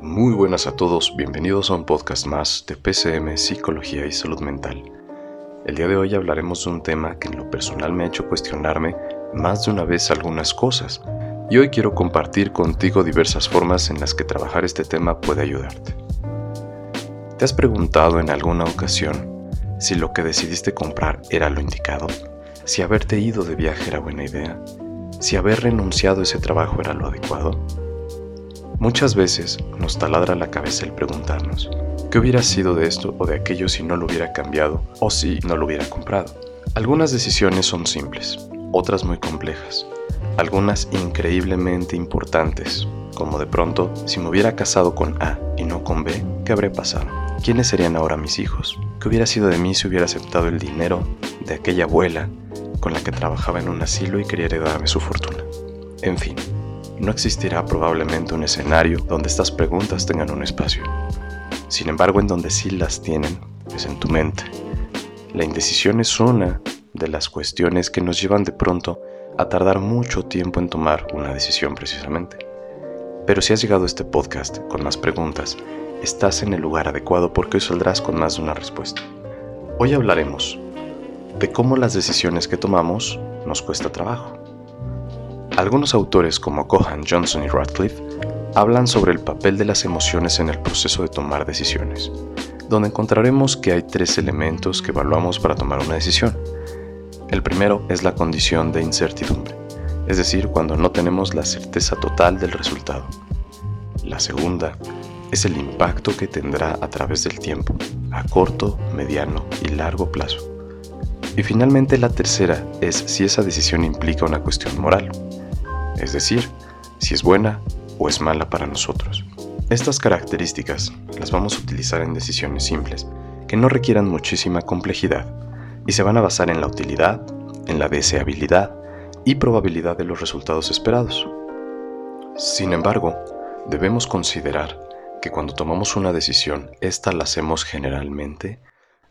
Muy buenas a todos, bienvenidos a un podcast más de PCM Psicología y Salud Mental. El día de hoy hablaremos de un tema que en lo personal me ha hecho cuestionarme más de una vez algunas cosas, y hoy quiero compartir contigo diversas formas en las que trabajar este tema puede ayudarte. ¿Te has preguntado en alguna ocasión si lo que decidiste comprar era lo indicado? ¿Si haberte ido de viaje era buena idea? ¿Si haber renunciado a ese trabajo era lo adecuado? Muchas veces nos taladra la cabeza el preguntarnos, ¿qué hubiera sido de esto o de aquello si no lo hubiera cambiado o si no lo hubiera comprado? Algunas decisiones son simples, otras muy complejas, algunas increíblemente importantes, como de pronto, si me hubiera casado con A y no con B, ¿qué habría pasado? ¿Quiénes serían ahora mis hijos? ¿Qué hubiera sido de mí si hubiera aceptado el dinero de aquella abuela con la que trabajaba en un asilo y quería heredarme su fortuna? En fin, no existirá probablemente un escenario donde estas preguntas tengan un espacio. Sin embargo, en donde sí las tienen es en tu mente. La indecisión es una de las cuestiones que nos llevan de pronto a tardar mucho tiempo en tomar una decisión precisamente. Pero si has llegado a este podcast con más preguntas, estás en el lugar adecuado porque hoy saldrás con más de una respuesta. Hoy hablaremos de cómo las decisiones que tomamos nos cuesta trabajo algunos autores como Cohan, Johnson y Radcliffe hablan sobre el papel de las emociones en el proceso de tomar decisiones, donde encontraremos que hay tres elementos que evaluamos para tomar una decisión. El primero es la condición de incertidumbre, es decir, cuando no tenemos la certeza total del resultado. La segunda es el impacto que tendrá a través del tiempo, a corto, mediano y largo plazo. Y finalmente la tercera es si esa decisión implica una cuestión moral, es decir, si es buena o es mala para nosotros. Estas características las vamos a utilizar en decisiones simples, que no requieran muchísima complejidad, y se van a basar en la utilidad, en la deseabilidad y probabilidad de los resultados esperados. Sin embargo, debemos considerar que cuando tomamos una decisión, esta la hacemos generalmente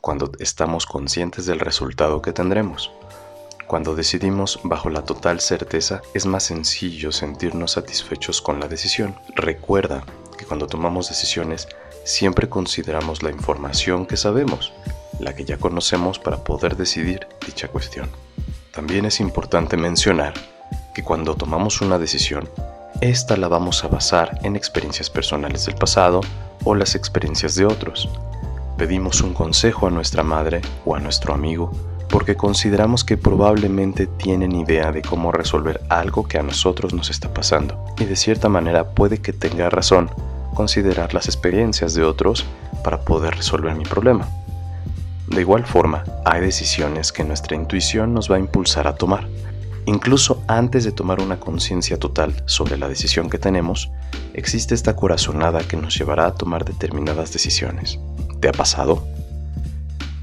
cuando estamos conscientes del resultado que tendremos. Cuando decidimos bajo la total certeza, es más sencillo sentirnos satisfechos con la decisión. Recuerda que cuando tomamos decisiones, siempre consideramos la información que sabemos, la que ya conocemos para poder decidir dicha cuestión. También es importante mencionar que cuando tomamos una decisión, esta la vamos a basar en experiencias personales del pasado o las experiencias de otros. Pedimos un consejo a nuestra madre o a nuestro amigo porque consideramos que probablemente tienen idea de cómo resolver algo que a nosotros nos está pasando. Y de cierta manera puede que tenga razón considerar las experiencias de otros para poder resolver mi problema. De igual forma, hay decisiones que nuestra intuición nos va a impulsar a tomar. Incluso antes de tomar una conciencia total sobre la decisión que tenemos, existe esta corazonada que nos llevará a tomar determinadas decisiones. ¿Te ha pasado?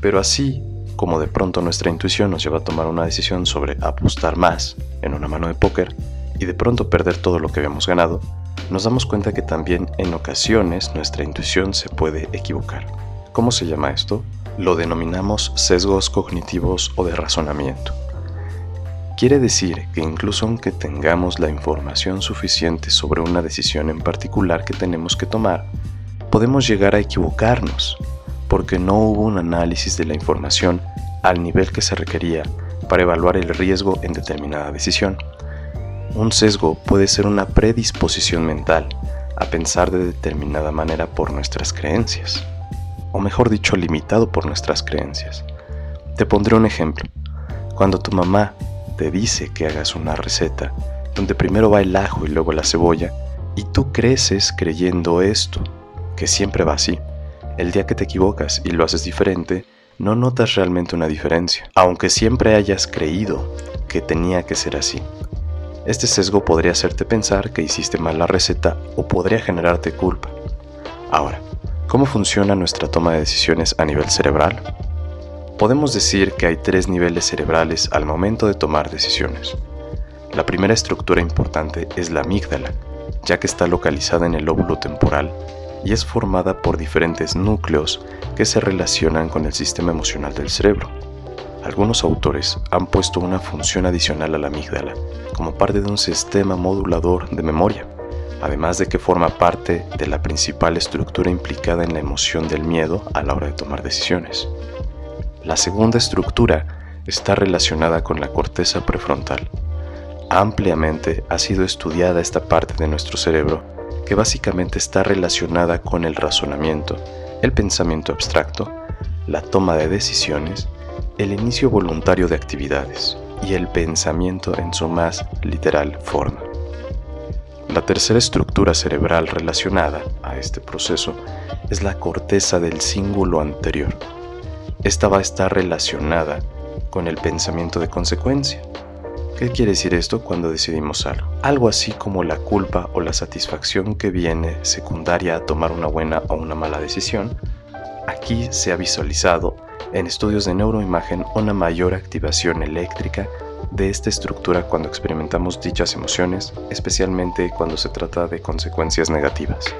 Pero así como de pronto nuestra intuición nos lleva a tomar una decisión sobre apostar más en una mano de póker y de pronto perder todo lo que habíamos ganado, nos damos cuenta que también en ocasiones nuestra intuición se puede equivocar. ¿Cómo se llama esto? Lo denominamos sesgos cognitivos o de razonamiento. Quiere decir que incluso aunque tengamos la información suficiente sobre una decisión en particular que tenemos que tomar, podemos llegar a equivocarnos porque no hubo un análisis de la información al nivel que se requería para evaluar el riesgo en determinada decisión. Un sesgo puede ser una predisposición mental a pensar de determinada manera por nuestras creencias, o mejor dicho, limitado por nuestras creencias. Te pondré un ejemplo. Cuando tu mamá te dice que hagas una receta donde primero va el ajo y luego la cebolla, y tú creces creyendo esto, que siempre va así, el día que te equivocas y lo haces diferente, no notas realmente una diferencia, aunque siempre hayas creído que tenía que ser así. Este sesgo podría hacerte pensar que hiciste mal la receta o podría generarte culpa. Ahora, ¿cómo funciona nuestra toma de decisiones a nivel cerebral? Podemos decir que hay tres niveles cerebrales al momento de tomar decisiones. La primera estructura importante es la amígdala, ya que está localizada en el lóbulo temporal y es formada por diferentes núcleos que se relacionan con el sistema emocional del cerebro. Algunos autores han puesto una función adicional a la amígdala como parte de un sistema modulador de memoria, además de que forma parte de la principal estructura implicada en la emoción del miedo a la hora de tomar decisiones. La segunda estructura está relacionada con la corteza prefrontal. Ampliamente ha sido estudiada esta parte de nuestro cerebro que básicamente está relacionada con el razonamiento, el pensamiento abstracto, la toma de decisiones, el inicio voluntario de actividades y el pensamiento en su más literal forma. La tercera estructura cerebral relacionada a este proceso es la corteza del cíngulo anterior. Esta va a estar relacionada con el pensamiento de consecuencia. ¿Qué quiere decir esto cuando decidimos algo? Algo así como la culpa o la satisfacción que viene secundaria a tomar una buena o una mala decisión, aquí se ha visualizado en estudios de neuroimagen una mayor activación eléctrica de esta estructura cuando experimentamos dichas emociones, especialmente cuando se trata de consecuencias negativas.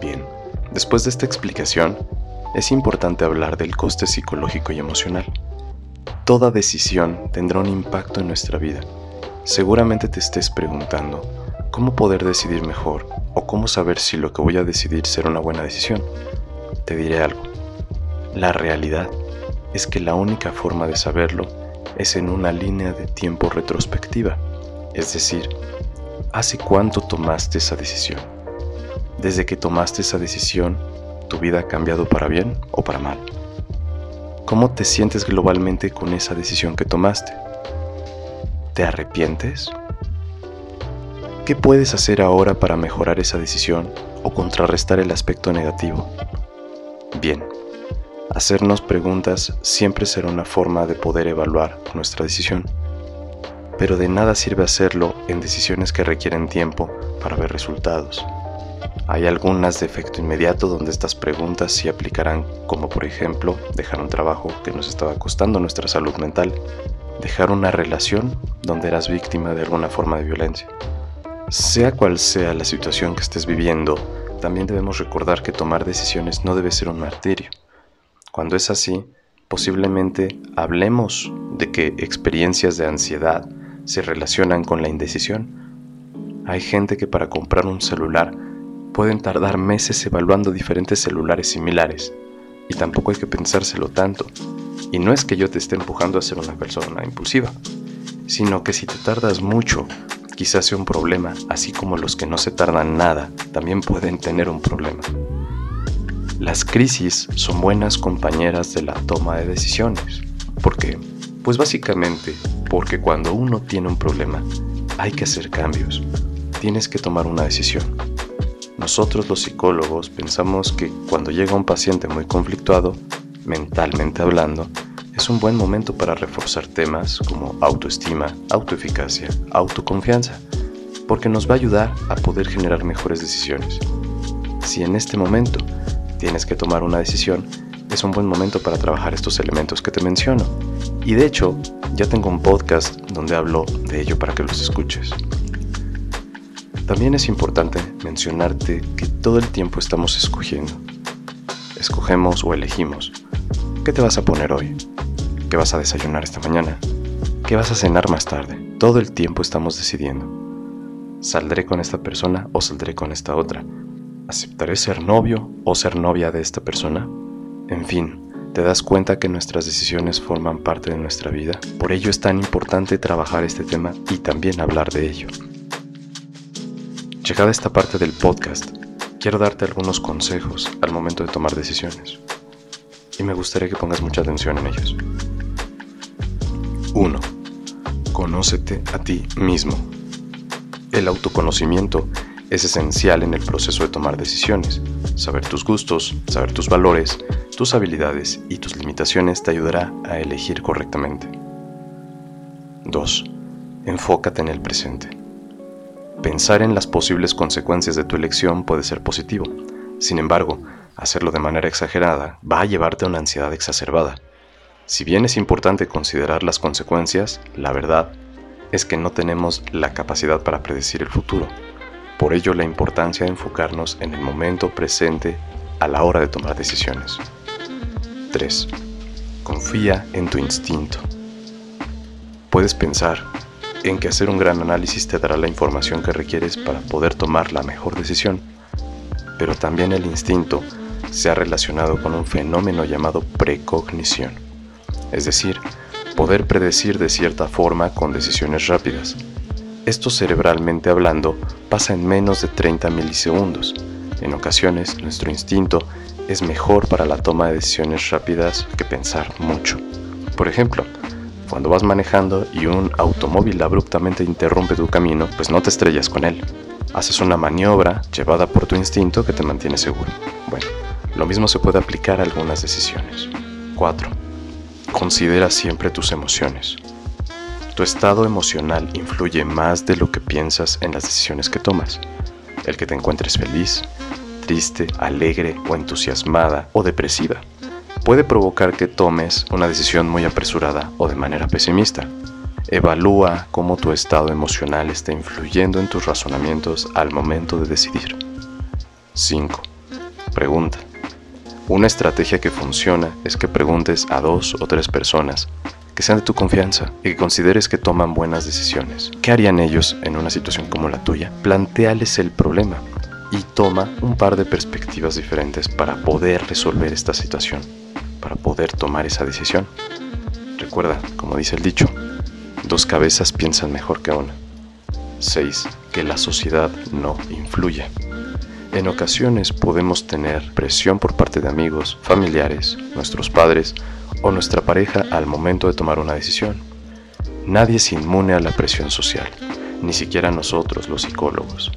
Bien, después de esta explicación, es importante hablar del coste psicológico y emocional. Toda decisión tendrá un impacto en nuestra vida. Seguramente te estés preguntando, ¿cómo poder decidir mejor? ¿O cómo saber si lo que voy a decidir será una buena decisión? Te diré algo. La realidad es que la única forma de saberlo es en una línea de tiempo retrospectiva, es decir, ¿hace cuánto tomaste esa decisión? Desde que tomaste esa decisión, ¿tu vida ha cambiado para bien o para mal? ¿Cómo te sientes globalmente con esa decisión que tomaste? ¿Te arrepientes? ¿Qué puedes hacer ahora para mejorar esa decisión o contrarrestar el aspecto negativo? Bien, Hacernos preguntas siempre será una forma de poder evaluar nuestra decisión, pero de nada sirve hacerlo en decisiones que requieren tiempo para ver resultados. Hay algunas de efecto inmediato donde estas preguntas sí aplicarán, como por ejemplo dejar un trabajo que nos estaba costando nuestra salud mental, dejar una relación donde eras víctima de alguna forma de violencia. Sea cual sea la situación que estés viviendo, también debemos recordar que tomar decisiones no debe ser un martirio. Cuando es así, posiblemente hablemos de que experiencias de ansiedad se relacionan con la indecisión. Hay gente que para comprar un celular pueden tardar meses evaluando diferentes celulares similares y tampoco hay que pensárselo tanto. Y no es que yo te esté empujando a ser una persona impulsiva, sino que si te tardas mucho, quizás sea un problema, así como los que no se tardan nada también pueden tener un problema. Las crisis son buenas compañeras de la toma de decisiones. ¿Por qué? Pues básicamente porque cuando uno tiene un problema, hay que hacer cambios. Tienes que tomar una decisión. Nosotros los psicólogos pensamos que cuando llega un paciente muy conflictuado, mentalmente hablando, es un buen momento para reforzar temas como autoestima, autoeficacia, autoconfianza, porque nos va a ayudar a poder generar mejores decisiones. Si en este momento tienes que tomar una decisión, es un buen momento para trabajar estos elementos que te menciono. Y de hecho, ya tengo un podcast donde hablo de ello para que los escuches. También es importante mencionarte que todo el tiempo estamos escogiendo. Escogemos o elegimos. ¿Qué te vas a poner hoy? ¿Qué vas a desayunar esta mañana? ¿Qué vas a cenar más tarde? Todo el tiempo estamos decidiendo. ¿Saldré con esta persona o saldré con esta otra? ¿Aceptaré ser novio o ser novia de esta persona? En fin, te das cuenta que nuestras decisiones forman parte de nuestra vida. Por ello es tan importante trabajar este tema y también hablar de ello. Llegada esta parte del podcast, quiero darte algunos consejos al momento de tomar decisiones. Y me gustaría que pongas mucha atención en ellos. 1. Conócete a ti mismo. El autoconocimiento es esencial en el proceso de tomar decisiones. Saber tus gustos, saber tus valores, tus habilidades y tus limitaciones te ayudará a elegir correctamente. 2. Enfócate en el presente. Pensar en las posibles consecuencias de tu elección puede ser positivo. Sin embargo, hacerlo de manera exagerada va a llevarte a una ansiedad exacerbada. Si bien es importante considerar las consecuencias, la verdad es que no tenemos la capacidad para predecir el futuro por ello la importancia de enfocarnos en el momento presente a la hora de tomar decisiones. 3. Confía en tu instinto. Puedes pensar, en que hacer un gran análisis te dará la información que requieres para poder tomar la mejor decisión, pero también el instinto se ha relacionado con un fenómeno llamado precognición, es decir, poder predecir de cierta forma con decisiones rápidas. Esto cerebralmente hablando pasa en menos de 30 milisegundos. En ocasiones nuestro instinto es mejor para la toma de decisiones rápidas que pensar mucho. Por ejemplo, cuando vas manejando y un automóvil abruptamente interrumpe tu camino, pues no te estrellas con él. Haces una maniobra llevada por tu instinto que te mantiene seguro. Bueno, lo mismo se puede aplicar a algunas decisiones. 4. Considera siempre tus emociones. Tu estado emocional influye más de lo que piensas en las decisiones que tomas. El que te encuentres feliz, triste, alegre o entusiasmada o depresiva puede provocar que tomes una decisión muy apresurada o de manera pesimista. Evalúa cómo tu estado emocional está influyendo en tus razonamientos al momento de decidir. 5. Pregunta. Una estrategia que funciona es que preguntes a dos o tres personas que sean de tu confianza y que consideres que toman buenas decisiones. ¿Qué harían ellos en una situación como la tuya? Planteales el problema y toma un par de perspectivas diferentes para poder resolver esta situación para poder tomar esa decisión. Recuerda, como dice el dicho, dos cabezas piensan mejor que una. 6. Que la sociedad no influye. En ocasiones podemos tener presión por parte de amigos, familiares, nuestros padres o nuestra pareja al momento de tomar una decisión. Nadie es inmune a la presión social, ni siquiera nosotros los psicólogos.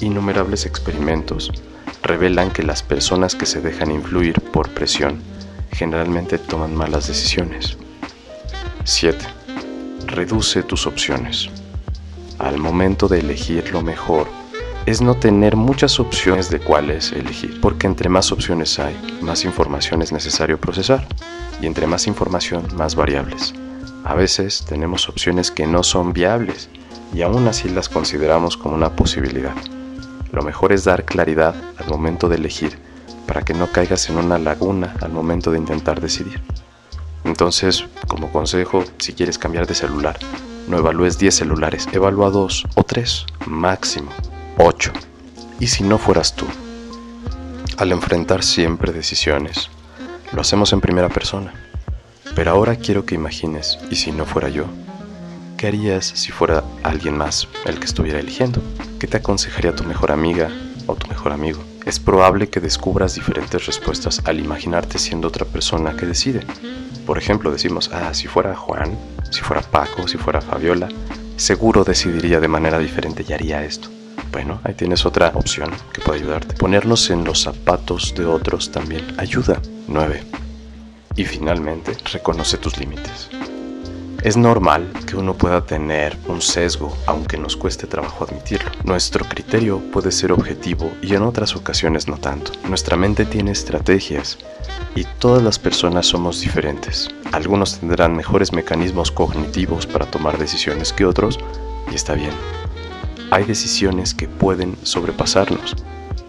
Innumerables experimentos revelan que las personas que se dejan influir por presión generalmente toman malas decisiones. 7. Reduce tus opciones. Al momento de elegir lo mejor, es no tener muchas opciones de cuáles elegir, porque entre más opciones hay, más información es necesario procesar, y entre más información, más variables. A veces tenemos opciones que no son viables, y aún así las consideramos como una posibilidad. Lo mejor es dar claridad al momento de elegir para que no caigas en una laguna al momento de intentar decidir. Entonces, como consejo, si quieres cambiar de celular, no evalúes 10 celulares, evalúa 2 o 3, máximo 8. Y si no fueras tú, al enfrentar siempre decisiones, lo hacemos en primera persona. Pero ahora quiero que imagines, y si no fuera yo, ¿qué harías si fuera alguien más el que estuviera eligiendo? ¿Qué te aconsejaría tu mejor amiga o tu mejor amigo? Es probable que descubras diferentes respuestas al imaginarte siendo otra persona que decide. Por ejemplo, decimos, ah, si fuera Juan, si fuera Paco, si fuera Fabiola, seguro decidiría de manera diferente y haría esto. Bueno, ahí tienes otra opción que puede ayudarte. Ponernos en los zapatos de otros también ayuda. 9. Y finalmente, reconoce tus límites. Es normal que uno pueda tener un sesgo, aunque nos cueste trabajo admitirlo. Nuestro criterio puede ser objetivo y en otras ocasiones no tanto. Nuestra mente tiene estrategias y todas las personas somos diferentes. Algunos tendrán mejores mecanismos cognitivos para tomar decisiones que otros y está bien. Hay decisiones que pueden sobrepasarnos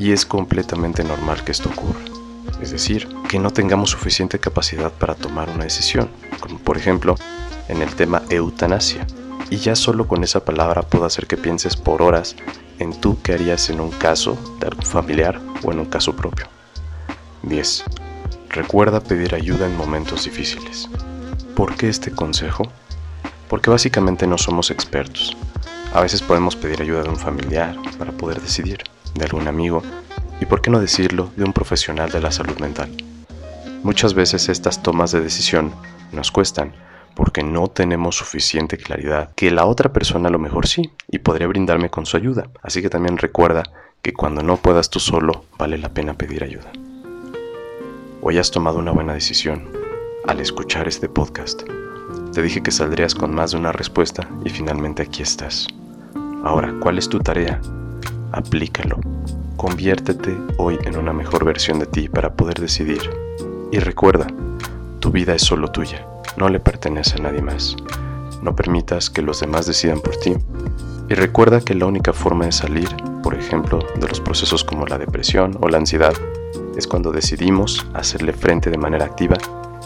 y es completamente normal que esto ocurra. Es decir, que no tengamos suficiente capacidad para tomar una decisión, como por ejemplo en el tema eutanasia. Y ya solo con esa palabra puedo hacer que pienses por horas en tú qué harías en un caso de algún familiar o en un caso propio. 10. Recuerda pedir ayuda en momentos difíciles. ¿Por qué este consejo? Porque básicamente no somos expertos. A veces podemos pedir ayuda de un familiar para poder decidir, de algún amigo y, por qué no decirlo, de un profesional de la salud mental. Muchas veces estas tomas de decisión nos cuestan porque no tenemos suficiente claridad, que la otra persona a lo mejor sí y podría brindarme con su ayuda. Así que también recuerda que cuando no puedas tú solo, vale la pena pedir ayuda. Hoy has tomado una buena decisión al escuchar este podcast. Te dije que saldrías con más de una respuesta y finalmente aquí estás. Ahora, ¿cuál es tu tarea? Aplícalo. Conviértete hoy en una mejor versión de ti para poder decidir. Y recuerda, tu vida es solo tuya no le pertenece a nadie más. No permitas que los demás decidan por ti. Y recuerda que la única forma de salir, por ejemplo, de los procesos como la depresión o la ansiedad, es cuando decidimos hacerle frente de manera activa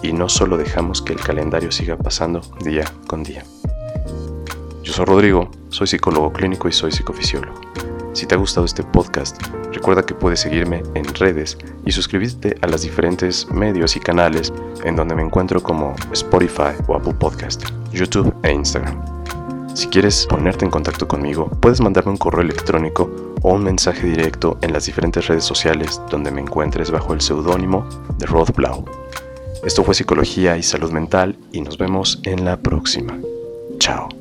y no solo dejamos que el calendario siga pasando día con día. Yo soy Rodrigo, soy psicólogo clínico y soy psicofisiólogo. Si te ha gustado este podcast, recuerda que puedes seguirme en redes y suscribirte a los diferentes medios y canales en donde me encuentro como Spotify o Apple Podcast, YouTube e Instagram. Si quieres ponerte en contacto conmigo, puedes mandarme un correo electrónico o un mensaje directo en las diferentes redes sociales donde me encuentres bajo el seudónimo de Rod Blau. Esto fue Psicología y Salud Mental y nos vemos en la próxima. Chao.